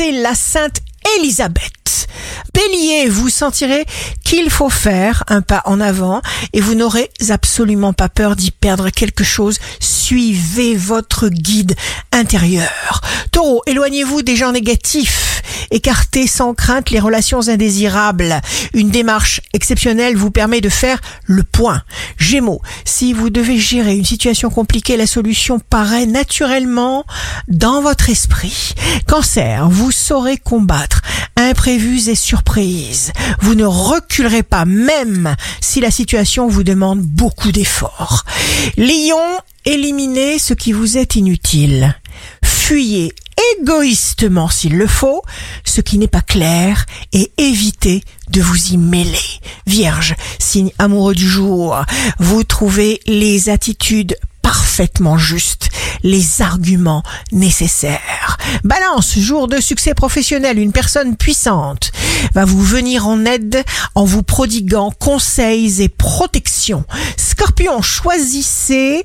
c'est la Sainte Élisabeth. Bélier, vous sentirez qu'il faut faire un pas en avant et vous n'aurez absolument pas peur d'y perdre quelque chose. Suivez votre guide intérieur. Taureau, éloignez-vous des gens négatifs. Écartez sans crainte les relations indésirables. Une démarche exceptionnelle vous permet de faire le point. Gémeaux, si vous devez gérer une situation compliquée, la solution paraît naturellement dans votre esprit. Cancer, vous saurez combattre imprévus et surprises. Vous ne reculerez pas même si la situation vous demande beaucoup d'efforts. Lion, éliminez ce qui vous est inutile. Fuyez égoïstement s'il le faut ce qui n'est pas clair et évitez de vous y mêler. Vierge, signe amoureux du jour, vous trouvez les attitudes parfaitement justes, les arguments nécessaires. Balance, jour de succès professionnel, une personne puissante va vous venir en aide en vous prodiguant conseils et protections. Scorpion, choisissez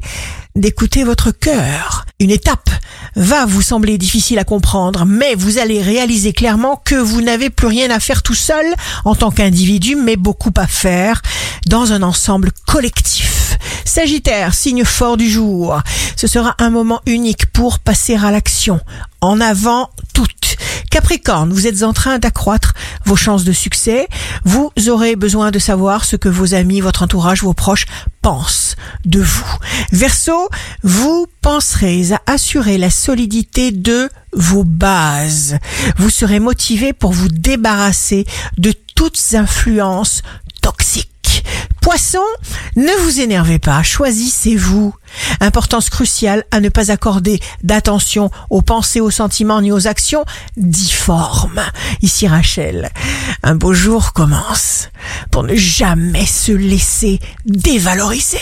d'écouter votre cœur. Une étape va vous sembler difficile à comprendre, mais vous allez réaliser clairement que vous n'avez plus rien à faire tout seul en tant qu'individu, mais beaucoup à faire dans un ensemble collectif. Sagittaire, signe fort du jour. Ce sera un moment unique pour passer à l'action. En avant toutes. Capricorne, vous êtes en train d'accroître vos chances de succès. Vous aurez besoin de savoir ce que vos amis, votre entourage, vos proches pensent de vous. Verseau, vous penserez à assurer la solidité de vos bases. Vous serez motivé pour vous débarrasser de toutes influences. Poisson, ne vous énervez pas, choisissez-vous. Importance cruciale à ne pas accorder d'attention aux pensées, aux sentiments ni aux actions difformes. Ici Rachel, un beau jour commence pour ne jamais se laisser dévaloriser.